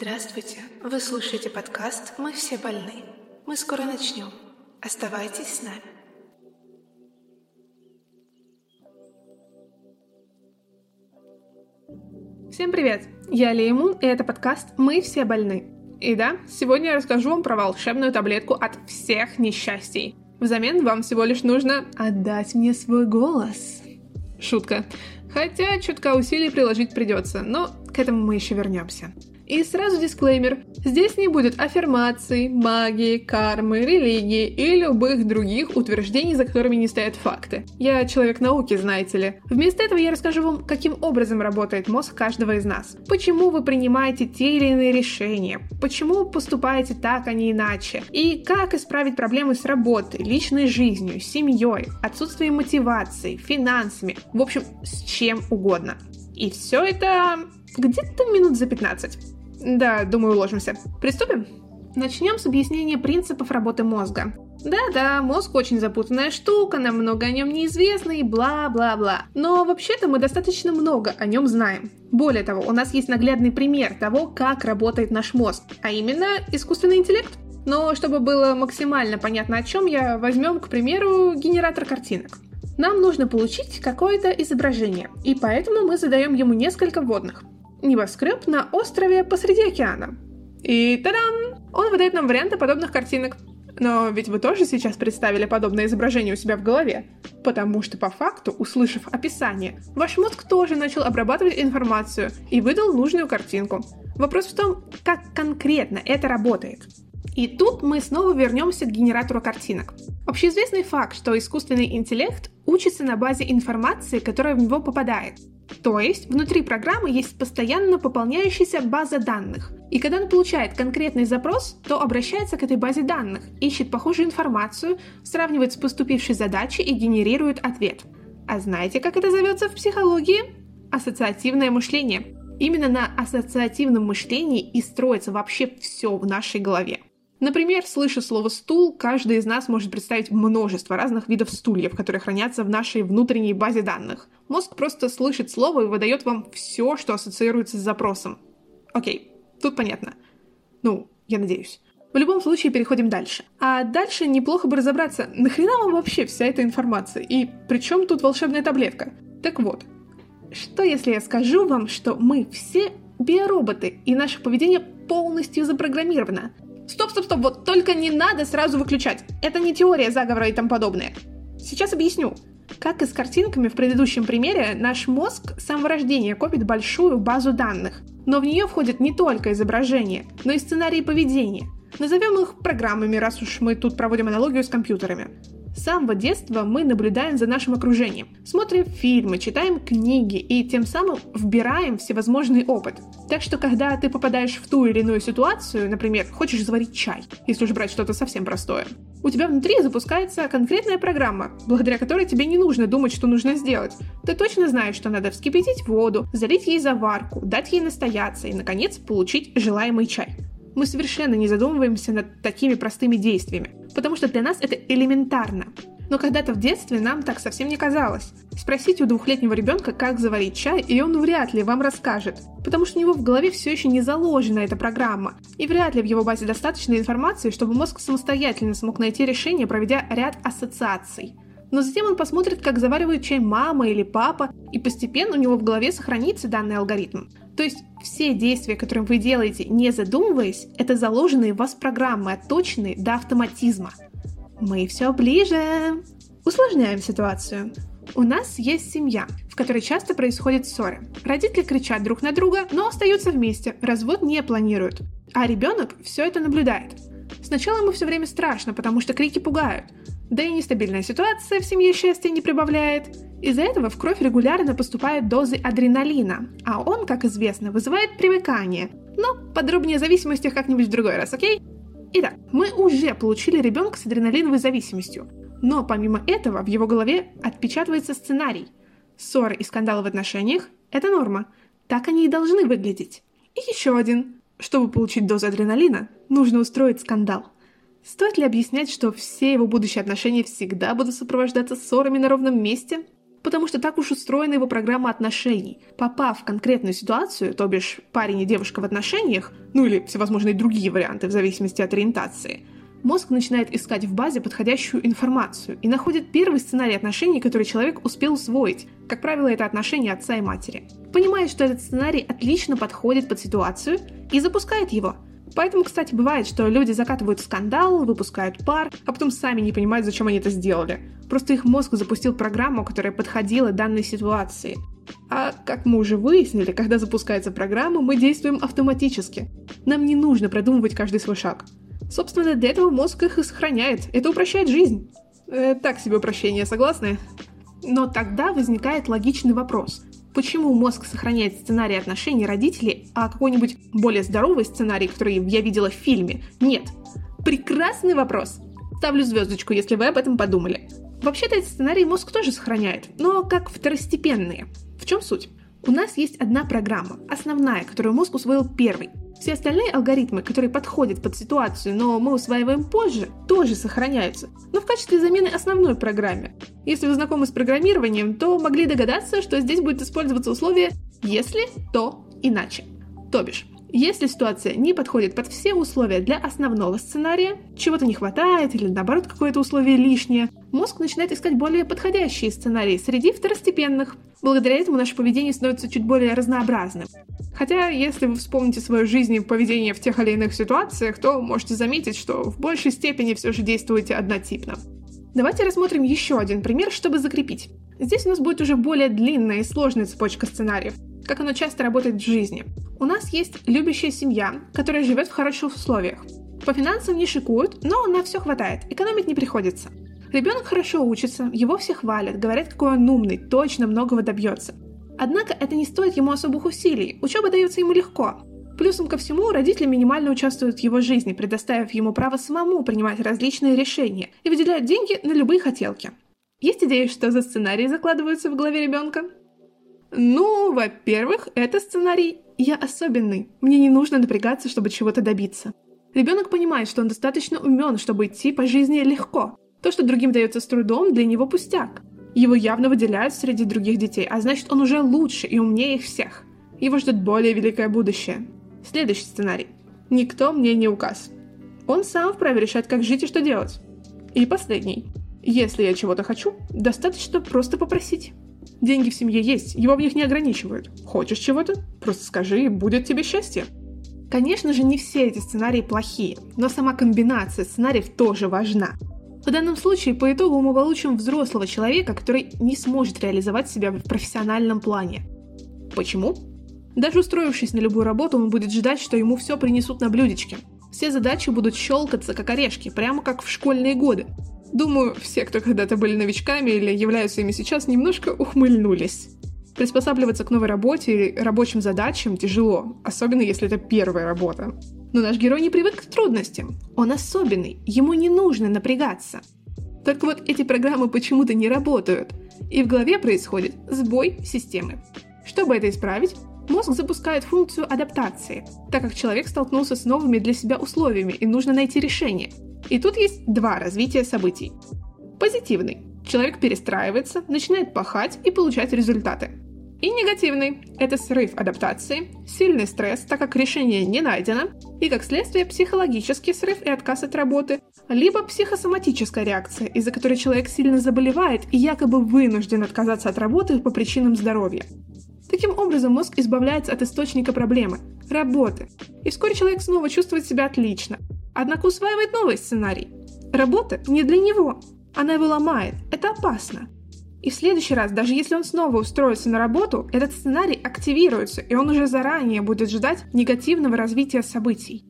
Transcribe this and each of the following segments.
Здравствуйте! Вы слушаете подкаст «Мы все больны». Мы скоро начнем. Оставайтесь с нами. Всем привет! Я Леймун, и это подкаст «Мы все больны». И да, сегодня я расскажу вам про волшебную таблетку от всех несчастий. Взамен вам всего лишь нужно отдать мне свой голос. Шутка. Хотя чутка усилий приложить придется, но к этому мы еще вернемся. И сразу дисклеймер. Здесь не будет аффирмаций, магии, кармы, религии и любых других утверждений, за которыми не стоят факты. Я человек науки, знаете ли. Вместо этого я расскажу вам, каким образом работает мозг каждого из нас. Почему вы принимаете те или иные решения. Почему поступаете так, а не иначе. И как исправить проблемы с работой, личной жизнью, семьей, отсутствием мотивации, финансами. В общем, с чем угодно. И все это где-то минут за 15. Да, думаю, уложимся. Приступим? Начнем с объяснения принципов работы мозга. Да-да, мозг очень запутанная штука, нам много о нем неизвестно и бла-бла-бла. Но вообще-то мы достаточно много о нем знаем. Более того, у нас есть наглядный пример того, как работает наш мозг, а именно искусственный интеллект. Но чтобы было максимально понятно о чем я, возьмем, к примеру, генератор картинок. Нам нужно получить какое-то изображение, и поэтому мы задаем ему несколько вводных небоскреб на острове посреди океана. И тадам! Он выдает нам варианты подобных картинок. Но ведь вы тоже сейчас представили подобное изображение у себя в голове. Потому что по факту, услышав описание, ваш мозг тоже начал обрабатывать информацию и выдал нужную картинку. Вопрос в том, как конкретно это работает. И тут мы снова вернемся к генератору картинок. Общеизвестный факт, что искусственный интеллект учится на базе информации, которая в него попадает. То есть внутри программы есть постоянно пополняющаяся база данных. И когда он получает конкретный запрос, то обращается к этой базе данных, ищет похожую информацию, сравнивает с поступившей задачей и генерирует ответ. А знаете, как это зовется в психологии? Ассоциативное мышление. Именно на ассоциативном мышлении и строится вообще все в нашей голове. Например, слыша слово «стул», каждый из нас может представить множество разных видов стульев, которые хранятся в нашей внутренней базе данных. Мозг просто слышит слово и выдает вам все, что ассоциируется с запросом. Окей, тут понятно. Ну, я надеюсь. В любом случае, переходим дальше. А дальше неплохо бы разобраться, нахрена вам вообще вся эта информация? И при чем тут волшебная таблетка? Так вот, что если я скажу вам, что мы все биороботы, и наше поведение полностью запрограммировано? Стоп, стоп, стоп, вот только не надо сразу выключать. Это не теория заговора и тому подобное. Сейчас объясню. Как и с картинками в предыдущем примере, наш мозг с самого рождения копит большую базу данных. Но в нее входят не только изображения, но и сценарии поведения. Назовем их программами, раз уж мы тут проводим аналогию с компьютерами. С самого детства мы наблюдаем за нашим окружением, смотрим фильмы, читаем книги и тем самым вбираем всевозможный опыт. Так что, когда ты попадаешь в ту или иную ситуацию, например, хочешь заварить чай, если уж брать что-то совсем простое, у тебя внутри запускается конкретная программа, благодаря которой тебе не нужно думать, что нужно сделать. Ты точно знаешь, что надо вскипятить воду, залить ей заварку, дать ей настояться и, наконец, получить желаемый чай. Мы совершенно не задумываемся над такими простыми действиями, потому что для нас это элементарно. Но когда-то в детстве нам так совсем не казалось. Спросите у двухлетнего ребенка, как заварить чай, и он вряд ли вам расскажет, потому что у него в голове все еще не заложена эта программа, и вряд ли в его базе достаточно информации, чтобы мозг самостоятельно смог найти решение, проведя ряд ассоциаций. Но затем он посмотрит, как заваривает чай мама или папа, и постепенно у него в голове сохранится данный алгоритм. То есть все действия, которые вы делаете, не задумываясь, это заложенные в вас программы, отточенные до автоматизма. Мы все ближе. Усложняем ситуацию. У нас есть семья, в которой часто происходят ссоры. Родители кричат друг на друга, но остаются вместе, развод не планируют. А ребенок все это наблюдает. Сначала ему все время страшно, потому что крики пугают. Да и нестабильная ситуация в семье счастья не прибавляет. Из-за этого в кровь регулярно поступают дозы адреналина, а он, как известно, вызывает привыкание. Но подробнее о зависимостях как-нибудь в другой раз, окей? Итак, мы уже получили ребенка с адреналиновой зависимостью, но помимо этого в его голове отпечатывается сценарий. Ссоры и скандалы в отношениях – это норма. Так они и должны выглядеть. И еще один. Чтобы получить дозу адреналина, нужно устроить скандал. Стоит ли объяснять, что все его будущие отношения всегда будут сопровождаться ссорами на ровном месте? Потому что так уж устроена его программа отношений. Попав в конкретную ситуацию, то бишь парень и девушка в отношениях, ну или всевозможные другие варианты в зависимости от ориентации, мозг начинает искать в базе подходящую информацию и находит первый сценарий отношений, который человек успел усвоить. Как правило, это отношения отца и матери. Понимает, что этот сценарий отлично подходит под ситуацию и запускает его – Поэтому, кстати, бывает, что люди закатывают скандал, выпускают пар, а потом сами не понимают, зачем они это сделали. Просто их мозг запустил программу, которая подходила данной ситуации. А как мы уже выяснили, когда запускается программа, мы действуем автоматически. Нам не нужно продумывать каждый свой шаг. Собственно, для этого мозг их и сохраняет. Это упрощает жизнь. Э, так себе упрощение, согласны? Но тогда возникает логичный вопрос. Почему мозг сохраняет сценарий отношений родителей, а какой-нибудь более здоровый сценарий, который я видела в фильме, нет? Прекрасный вопрос. Ставлю звездочку, если вы об этом подумали. Вообще-то этот сценарий мозг тоже сохраняет, но как второстепенные. В чем суть? У нас есть одна программа, основная, которую мозг усвоил первый. Все остальные алгоритмы, которые подходят под ситуацию, но мы усваиваем позже, тоже сохраняются, но в качестве замены основной программе. Если вы знакомы с программированием, то могли догадаться, что здесь будет использоваться условие «если, то иначе». То бишь, если ситуация не подходит под все условия для основного сценария, чего-то не хватает или наоборот какое-то условие лишнее, мозг начинает искать более подходящие сценарии среди второстепенных. Благодаря этому наше поведение становится чуть более разнообразным. Хотя, если вы вспомните свою жизнь и поведение в тех или иных ситуациях, то можете заметить, что в большей степени все же действуете однотипно. Давайте рассмотрим еще один пример, чтобы закрепить. Здесь у нас будет уже более длинная и сложная цепочка сценариев, как оно часто работает в жизни. У нас есть любящая семья, которая живет в хороших условиях. По финансам не шикуют, но на все хватает, экономить не приходится. Ребенок хорошо учится, его все хвалят, говорят, какой он умный, точно многого добьется. Однако это не стоит ему особых усилий, учеба дается ему легко. Плюсом ко всему, родители минимально участвуют в его жизни, предоставив ему право самому принимать различные решения и выделяют деньги на любые хотелки. Есть идеи, что за сценарии закладываются в голове ребенка? Ну, во-первых, это сценарий «я особенный, мне не нужно напрягаться, чтобы чего-то добиться». Ребенок понимает, что он достаточно умен, чтобы идти по жизни легко. То, что другим дается с трудом, для него пустяк. Его явно выделяют среди других детей, а значит, он уже лучше и умнее их всех. Его ждет более великое будущее. Следующий сценарий. Никто мне не указ. Он сам вправе решать, как жить и что делать. И последний. Если я чего-то хочу, достаточно просто попросить. Деньги в семье есть, его в них не ограничивают. Хочешь чего-то? Просто скажи, и будет тебе счастье. Конечно же, не все эти сценарии плохие, но сама комбинация сценариев тоже важна. В данном случае по итогу мы получим взрослого человека, который не сможет реализовать себя в профессиональном плане. Почему? Даже устроившись на любую работу, он будет ждать, что ему все принесут на блюдечке. Все задачи будут щелкаться, как орешки, прямо как в школьные годы. Думаю, все, кто когда-то были новичками или являются ими сейчас, немножко ухмыльнулись. Приспосабливаться к новой работе или рабочим задачам тяжело, особенно если это первая работа. Но наш герой не привык к трудностям. Он особенный, ему не нужно напрягаться. Только вот эти программы почему-то не работают, и в голове происходит сбой системы. Чтобы это исправить, мозг запускает функцию адаптации, так как человек столкнулся с новыми для себя условиями и нужно найти решение – и тут есть два развития событий. Позитивный. Человек перестраивается, начинает пахать и получать результаты. И негативный – это срыв адаптации, сильный стресс, так как решение не найдено, и как следствие психологический срыв и отказ от работы, либо психосоматическая реакция, из-за которой человек сильно заболевает и якобы вынужден отказаться от работы по причинам здоровья. Таким образом, мозг избавляется от источника проблемы – работы. И вскоре человек снова чувствует себя отлично, Однако усваивает новый сценарий. Работа не для него. Она его ломает. Это опасно. И в следующий раз, даже если он снова устроится на работу, этот сценарий активируется, и он уже заранее будет ждать негативного развития событий.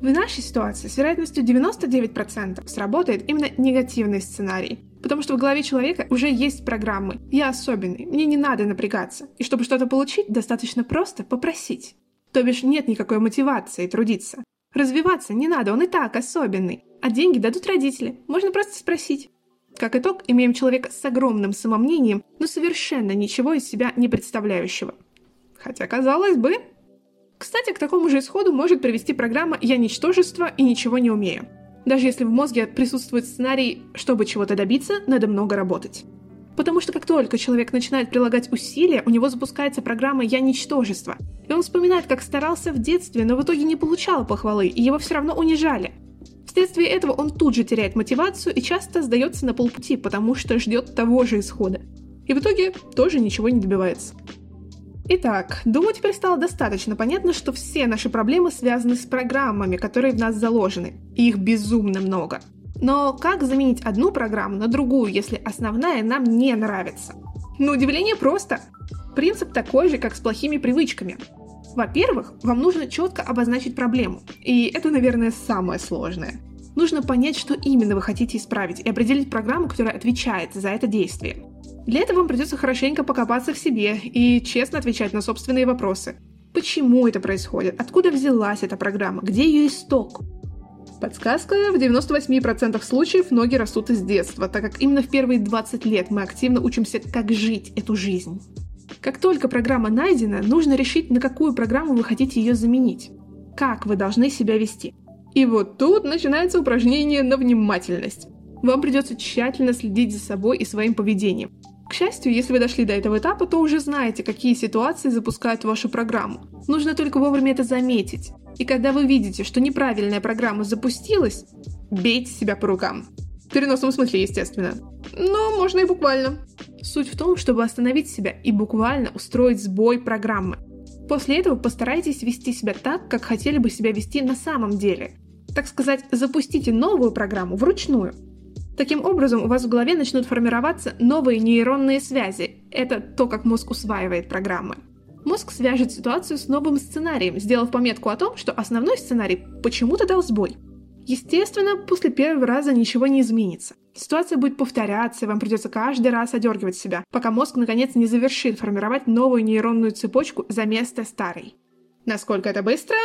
В нашей ситуации с вероятностью 99% сработает именно негативный сценарий, потому что в голове человека уже есть программы «я особенный, мне не надо напрягаться», и чтобы что-то получить, достаточно просто попросить. То бишь нет никакой мотивации трудиться. Развиваться не надо, он и так особенный. А деньги дадут родители, можно просто спросить. Как итог, имеем человека с огромным самомнением, но совершенно ничего из себя не представляющего. Хотя, казалось бы... Кстати, к такому же исходу может привести программа «Я ничтожество и ничего не умею». Даже если в мозге присутствует сценарий «Чтобы чего-то добиться, надо много работать». Потому что как только человек начинает прилагать усилия, у него запускается программа «Я ничтожество». И он вспоминает, как старался в детстве, но в итоге не получал похвалы, и его все равно унижали. Вследствие этого он тут же теряет мотивацию и часто сдается на полпути, потому что ждет того же исхода. И в итоге тоже ничего не добивается. Итак, думаю, теперь стало достаточно понятно, что все наши проблемы связаны с программами, которые в нас заложены. И их безумно много. Но как заменить одну программу на другую, если основная нам не нравится? На удивление просто. Принцип такой же, как с плохими привычками. Во-первых, вам нужно четко обозначить проблему. И это, наверное, самое сложное. Нужно понять, что именно вы хотите исправить, и определить программу, которая отвечает за это действие. Для этого вам придется хорошенько покопаться в себе и честно отвечать на собственные вопросы. Почему это происходит? Откуда взялась эта программа? Где ее исток? Подсказка, в 98% случаев ноги растут из детства, так как именно в первые 20 лет мы активно учимся, как жить эту жизнь. Как только программа найдена, нужно решить, на какую программу вы хотите ее заменить. Как вы должны себя вести. И вот тут начинается упражнение на внимательность. Вам придется тщательно следить за собой и своим поведением. К счастью, если вы дошли до этого этапа, то уже знаете, какие ситуации запускают вашу программу. Нужно только вовремя это заметить. И когда вы видите, что неправильная программа запустилась, бейте себя по рукам. Переносном смысле, естественно. Но можно и буквально. Суть в том, чтобы остановить себя и буквально устроить сбой программы. После этого постарайтесь вести себя так, как хотели бы себя вести на самом деле. Так сказать, запустите новую программу вручную. Таким образом, у вас в голове начнут формироваться новые нейронные связи. Это то, как мозг усваивает программы. Мозг свяжет ситуацию с новым сценарием, сделав пометку о том, что основной сценарий почему-то дал сбой. Естественно, после первого раза ничего не изменится. Ситуация будет повторяться, и вам придется каждый раз одергивать себя, пока мозг наконец не завершит формировать новую нейронную цепочку за место старой. Насколько это быстро,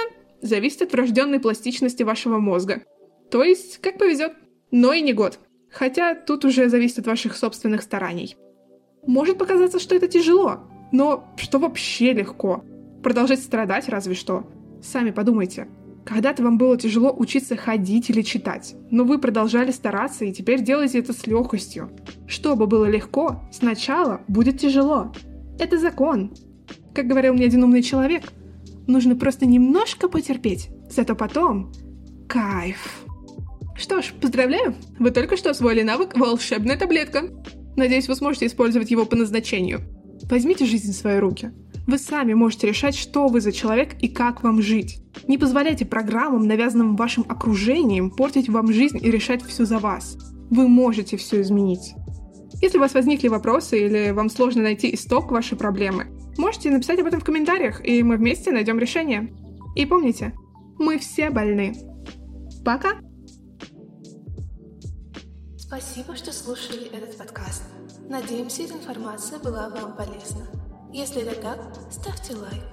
зависит от врожденной пластичности вашего мозга. То есть, как повезет. Но и не год. Хотя тут уже зависит от ваших собственных стараний. Может показаться, что это тяжело, но что вообще легко? Продолжать страдать разве что. Сами подумайте. Когда-то вам было тяжело учиться ходить или читать, но вы продолжали стараться и теперь делаете это с легкостью. Чтобы было легко, сначала будет тяжело. Это закон. Как говорил мне один умный человек, нужно просто немножко потерпеть, зато потом кайф. Что ж, поздравляю! Вы только что освоили навык «Волшебная таблетка». Надеюсь, вы сможете использовать его по назначению. Возьмите жизнь в свои руки. Вы сами можете решать, что вы за человек и как вам жить. Не позволяйте программам, навязанным вашим окружением, портить вам жизнь и решать все за вас. Вы можете все изменить. Если у вас возникли вопросы или вам сложно найти исток вашей проблемы, можете написать об этом в комментариях, и мы вместе найдем решение. И помните, мы все больны. Пока! Спасибо, что слушали этот подкаст. Надеемся, эта информация была вам полезна. Если это так, ставьте лайк.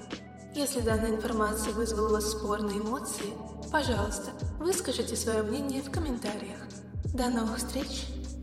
Если данная информация вызвала у вас спорные эмоции, пожалуйста, выскажите свое мнение в комментариях. До новых встреч!